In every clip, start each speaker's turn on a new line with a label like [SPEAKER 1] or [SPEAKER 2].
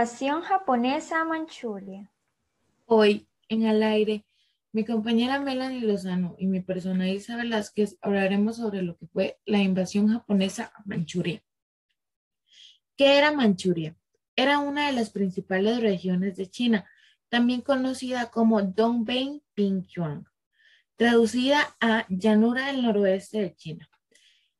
[SPEAKER 1] Invasión japonesa a Manchuria.
[SPEAKER 2] Hoy, en al aire, mi compañera Melanie Lozano y mi persona Isa Velázquez hablaremos sobre lo que fue la invasión japonesa a Manchuria. ¿Qué era Manchuria? Era una de las principales regiones de China, también conocida como Dongbei Pingchuan, traducida a llanura del noroeste de China.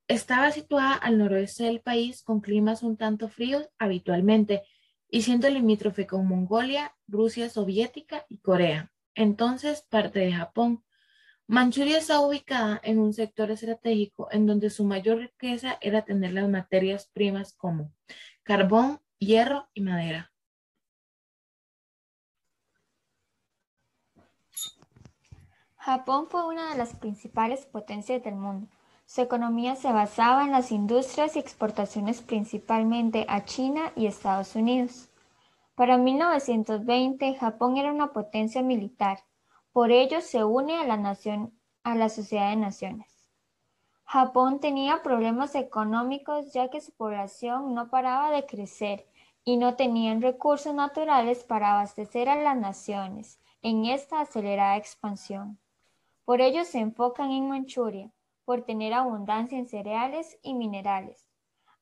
[SPEAKER 2] Estaba situada al noroeste del país con climas un tanto fríos habitualmente y siendo limítrofe con Mongolia, Rusia soviética y Corea, entonces parte de Japón. Manchuria está ubicada en un sector estratégico en donde su mayor riqueza era tener las materias primas como carbón, hierro y madera.
[SPEAKER 1] Japón fue una de las principales potencias del mundo su economía se basaba en las industrias y exportaciones principalmente a China y Estados Unidos. Para 1920, Japón era una potencia militar, por ello se une a la, nación, a la Sociedad de Naciones. Japón tenía problemas económicos ya que su población no paraba de crecer y no tenían recursos naturales para abastecer a las naciones en esta acelerada expansión. Por ello se enfocan en Manchuria, por tener abundancia en cereales y minerales.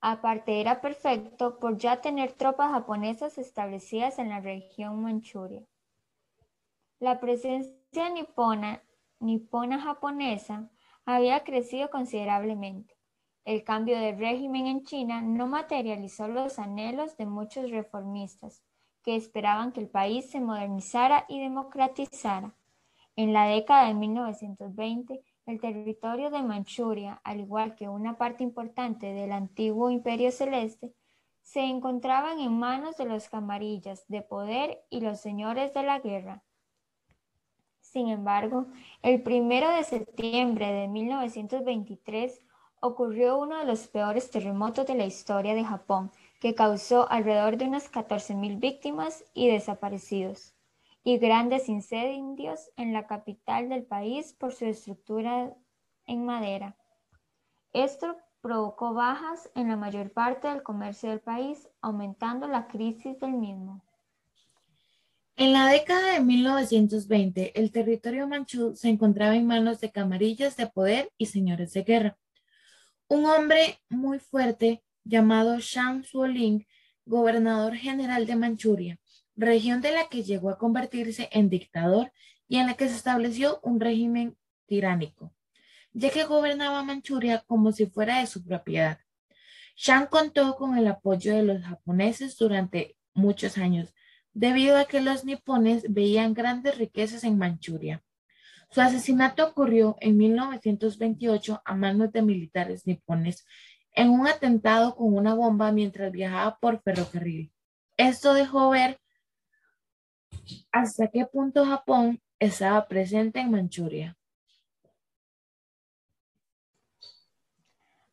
[SPEAKER 1] Aparte era perfecto por ya tener tropas japonesas establecidas en la región Manchuria. La presencia nipona, nipona japonesa había crecido considerablemente. El cambio de régimen en China no materializó los anhelos de muchos reformistas que esperaban que el país se modernizara y democratizara. En la década de 1920, el territorio de Manchuria, al igual que una parte importante del antiguo Imperio Celeste, se encontraban en manos de los camarillas de poder y los señores de la guerra. Sin embargo, el primero de septiembre de 1923 ocurrió uno de los peores terremotos de la historia de Japón, que causó alrededor de unas 14.000 víctimas y desaparecidos y grandes incendios en la capital del país por su estructura en madera. Esto provocó bajas en la mayor parte del comercio del país, aumentando la crisis del mismo.
[SPEAKER 2] En la década de 1920, el territorio manchú se encontraba en manos de camarillas de poder y señores de guerra. Un hombre muy fuerte llamado Shang Suoling, gobernador general de Manchuria, región de la que llegó a convertirse en dictador y en la que se estableció un régimen tiránico, ya que gobernaba Manchuria como si fuera de su propiedad. Shang contó con el apoyo de los japoneses durante muchos años, debido a que los nipones veían grandes riquezas en Manchuria. Su asesinato ocurrió en 1928 a manos de militares nipones en un atentado con una bomba mientras viajaba por ferrocarril. Esto dejó ver hasta qué punto Japón estaba presente en Manchuria.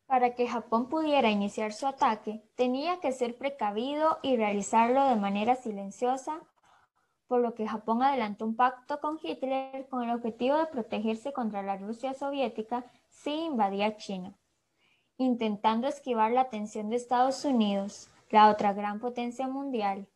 [SPEAKER 1] Para que Japón pudiera iniciar su ataque, tenía que ser precavido y realizarlo de manera silenciosa, por lo que Japón adelantó un pacto con Hitler con el objetivo de protegerse contra la Rusia soviética si invadía China, intentando esquivar la atención de Estados Unidos, la otra gran potencia mundial.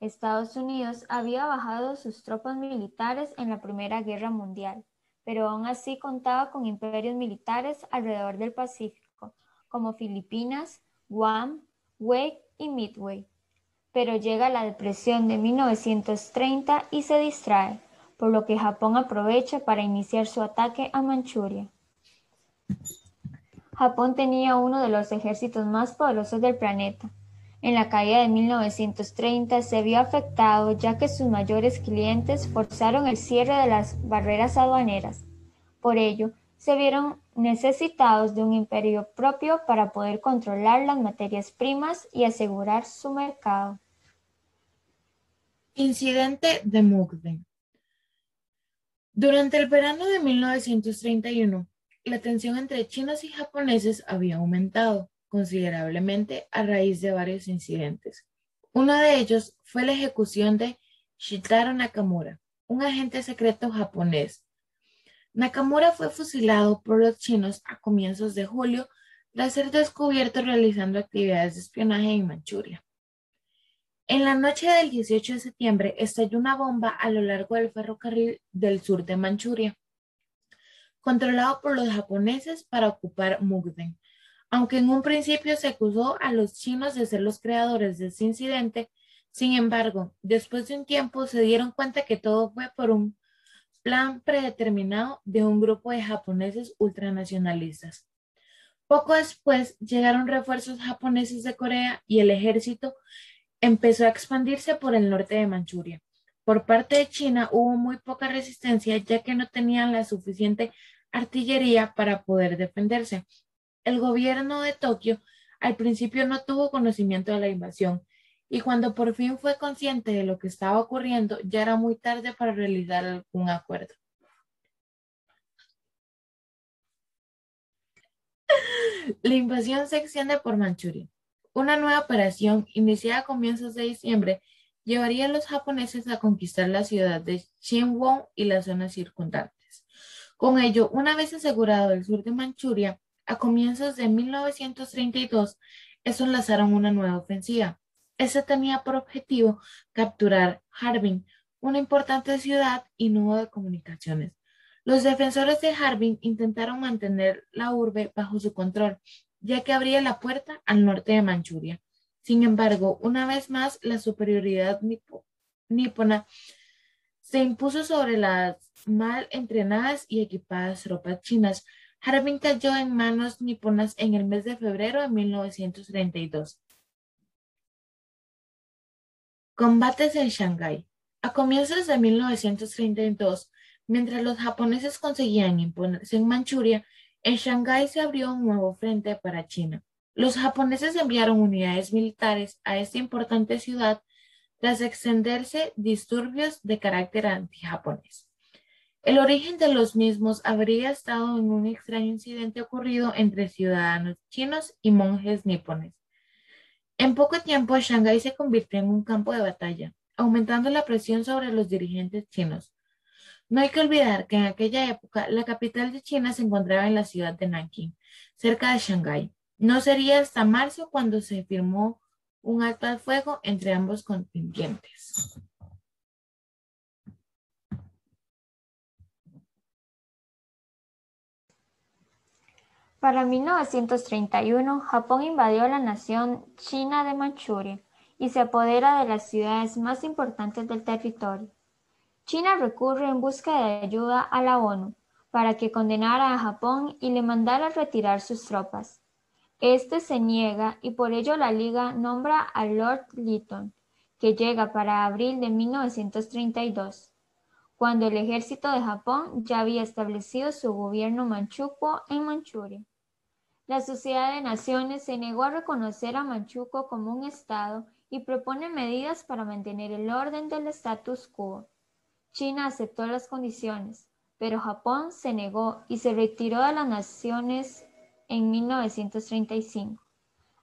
[SPEAKER 1] Estados Unidos había bajado sus tropas militares en la Primera Guerra Mundial, pero aún así contaba con imperios militares alrededor del Pacífico, como Filipinas, Guam, Wake y Midway. Pero llega la depresión de 1930 y se distrae, por lo que Japón aprovecha para iniciar su ataque a Manchuria. Japón tenía uno de los ejércitos más poderosos del planeta, en la caída de 1930 se vio afectado ya que sus mayores clientes forzaron el cierre de las barreras aduaneras. Por ello, se vieron necesitados de un imperio propio para poder controlar las materias primas y asegurar su mercado.
[SPEAKER 2] Incidente de Mukden. Durante el verano de 1931, la tensión entre chinos y japoneses había aumentado considerablemente a raíz de varios incidentes. Uno de ellos fue la ejecución de Shitaro Nakamura, un agente secreto japonés. Nakamura fue fusilado por los chinos a comienzos de julio tras ser descubierto realizando actividades de espionaje en Manchuria. En la noche del 18 de septiembre estalló una bomba a lo largo del ferrocarril del sur de Manchuria, controlado por los japoneses para ocupar Mukden. Aunque en un principio se acusó a los chinos de ser los creadores de ese incidente, sin embargo, después de un tiempo se dieron cuenta que todo fue por un plan predeterminado de un grupo de japoneses ultranacionalistas. Poco después llegaron refuerzos japoneses de Corea y el ejército empezó a expandirse por el norte de Manchuria. Por parte de China hubo muy poca resistencia ya que no tenían la suficiente artillería para poder defenderse. El gobierno de Tokio al principio no tuvo conocimiento de la invasión y cuando por fin fue consciente de lo que estaba ocurriendo ya era muy tarde para realizar algún acuerdo. La invasión se extiende por Manchuria. Una nueva operación, iniciada a comienzos de diciembre, llevaría a los japoneses a conquistar la ciudad de Xinwon y las zonas circundantes. Con ello, una vez asegurado el sur de Manchuria, a comienzos de 1932, estos lanzaron una nueva ofensiva. Esta tenía por objetivo capturar Harbin, una importante ciudad y nudo de comunicaciones. Los defensores de Harbin intentaron mantener la urbe bajo su control, ya que abría la puerta al norte de Manchuria. Sin embargo, una vez más, la superioridad nipona se impuso sobre las mal entrenadas y equipadas tropas chinas. Harbin cayó en manos niponas en el mes de febrero de 1932. Combates en Shanghái. A comienzos de 1932, mientras los japoneses conseguían imponerse en Manchuria, en Shanghái se abrió un nuevo frente para China. Los japoneses enviaron unidades militares a esta importante ciudad tras extenderse disturbios de carácter anti-japonés. El origen de los mismos habría estado en un extraño incidente ocurrido entre ciudadanos chinos y monjes nipones. En poco tiempo, Shanghái se convirtió en un campo de batalla, aumentando la presión sobre los dirigentes chinos. No hay que olvidar que en aquella época la capital de China se encontraba en la ciudad de Nanking, cerca de Shanghái. No sería hasta marzo cuando se firmó un alto al fuego entre ambos contingentes.
[SPEAKER 1] Para 1931, Japón invadió la nación china de Manchuria y se apodera de las ciudades más importantes del territorio. China recurre en busca de ayuda a la ONU para que condenara a Japón y le mandara retirar sus tropas. Este se niega y por ello la Liga nombra a Lord Lytton, que llega para abril de 1932, cuando el ejército de Japón ya había establecido su gobierno manchukuo en Manchuria. La Sociedad de Naciones se negó a reconocer a Manchukuo como un estado y propone medidas para mantener el orden del status quo. China aceptó las condiciones, pero Japón se negó y se retiró de las naciones en 1935.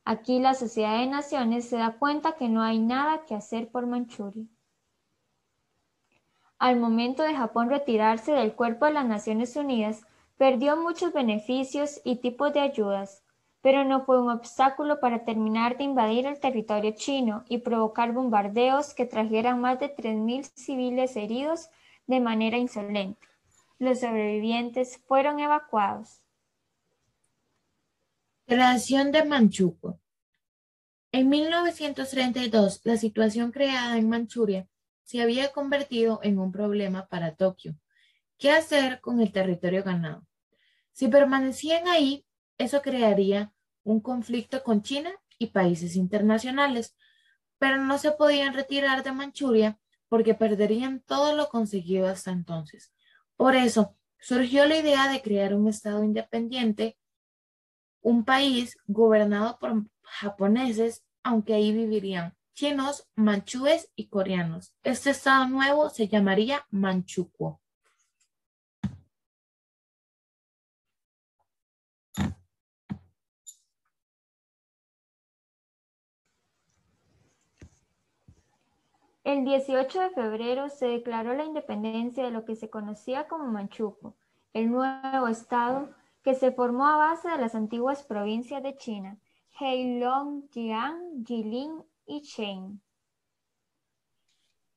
[SPEAKER 1] Aquí la Sociedad de Naciones se da cuenta que no hay nada que hacer por Manchuria. Al momento de Japón retirarse del cuerpo de las Naciones Unidas, perdió muchos beneficios y tipos de ayudas, pero no fue un obstáculo para terminar de invadir el territorio chino y provocar bombardeos que trajeran más de 3.000 civiles heridos de manera insolente. Los sobrevivientes fueron evacuados.
[SPEAKER 2] Creación de Manchukuo. En 1932, la situación creada en Manchuria se había convertido en un problema para Tokio. ¿Qué hacer con el territorio ganado? Si permanecían ahí, eso crearía un conflicto con China y países internacionales, pero no se podían retirar de Manchuria porque perderían todo lo conseguido hasta entonces. Por eso surgió la idea de crear un Estado independiente, un país gobernado por japoneses, aunque ahí vivirían chinos, manchúes y coreanos. Este Estado nuevo se llamaría Manchukuo.
[SPEAKER 1] El 18 de febrero se declaró la independencia de lo que se conocía como Manchukuo, el nuevo estado que se formó a base de las antiguas provincias de China, Heilongjiang, Jilin y Chen.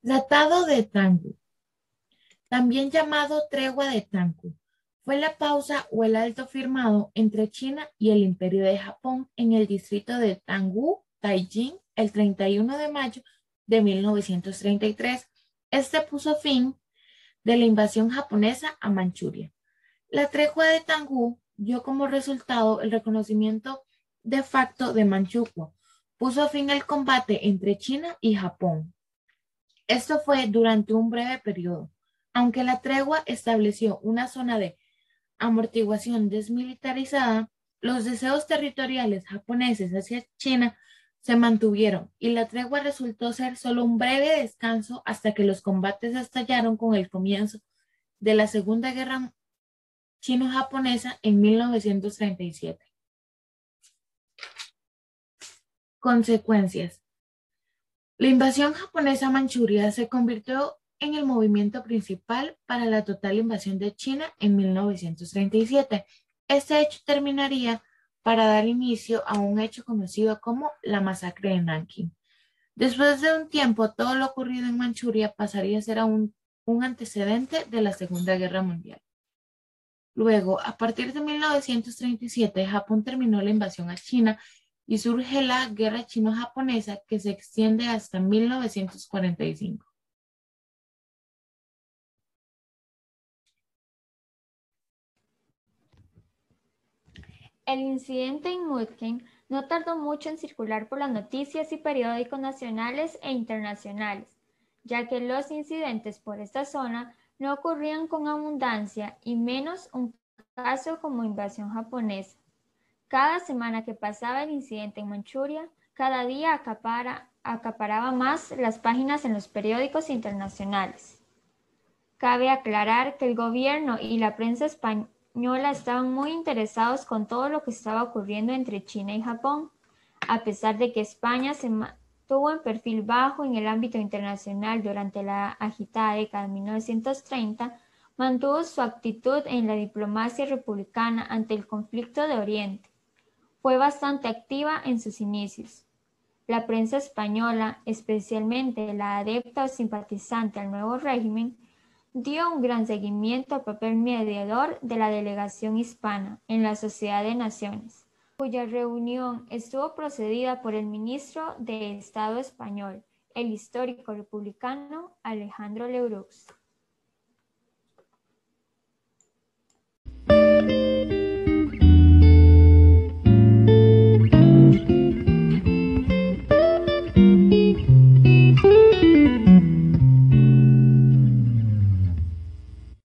[SPEAKER 2] Tratado de Tangu, también llamado Tregua de Tangu, fue la pausa o el alto firmado entre China y el Imperio de Japón en el distrito de Tangu, Taijin, el 31 de mayo 1933. Este puso fin de la invasión japonesa a Manchuria. La tregua de Tangu dio como resultado el reconocimiento de facto de Manchukuo. Puso fin al combate entre China y Japón. Esto fue durante un breve periodo. Aunque la tregua estableció una zona de amortiguación desmilitarizada, los deseos territoriales japoneses hacia China se mantuvieron y la tregua resultó ser solo un breve descanso hasta que los combates estallaron con el comienzo de la Segunda Guerra Chino-Japonesa en 1937. Consecuencias. La invasión japonesa a Manchuria se convirtió en el movimiento principal para la total invasión de China en 1937. Este hecho terminaría para dar inicio a un hecho conocido como la masacre de Nanking. Después de un tiempo, todo lo ocurrido en Manchuria pasaría a ser un, un antecedente de la Segunda Guerra Mundial. Luego, a partir de 1937, Japón terminó la invasión a China y surge la Guerra Chino-Japonesa que se extiende hasta 1945.
[SPEAKER 1] El incidente en Mutken no tardó mucho en circular por las noticias y periódicos nacionales e internacionales, ya que los incidentes por esta zona no ocurrían con abundancia y menos un caso como invasión japonesa. Cada semana que pasaba el incidente en Manchuria, cada día acaparaba más las páginas en los periódicos internacionales. Cabe aclarar que el gobierno y la prensa española estaban muy interesados con todo lo que estaba ocurriendo entre China y Japón, a pesar de que España se mantuvo en perfil bajo en el ámbito internacional durante la agitada década de 1930, mantuvo su actitud en la diplomacia republicana ante el conflicto de Oriente. Fue bastante activa en sus inicios. La prensa española, especialmente la adepta o simpatizante al nuevo régimen, dio un gran seguimiento al papel mediador de la delegación hispana en la Sociedad de Naciones, cuya reunión estuvo procedida por el ministro de Estado español, el histórico republicano Alejandro Leroux.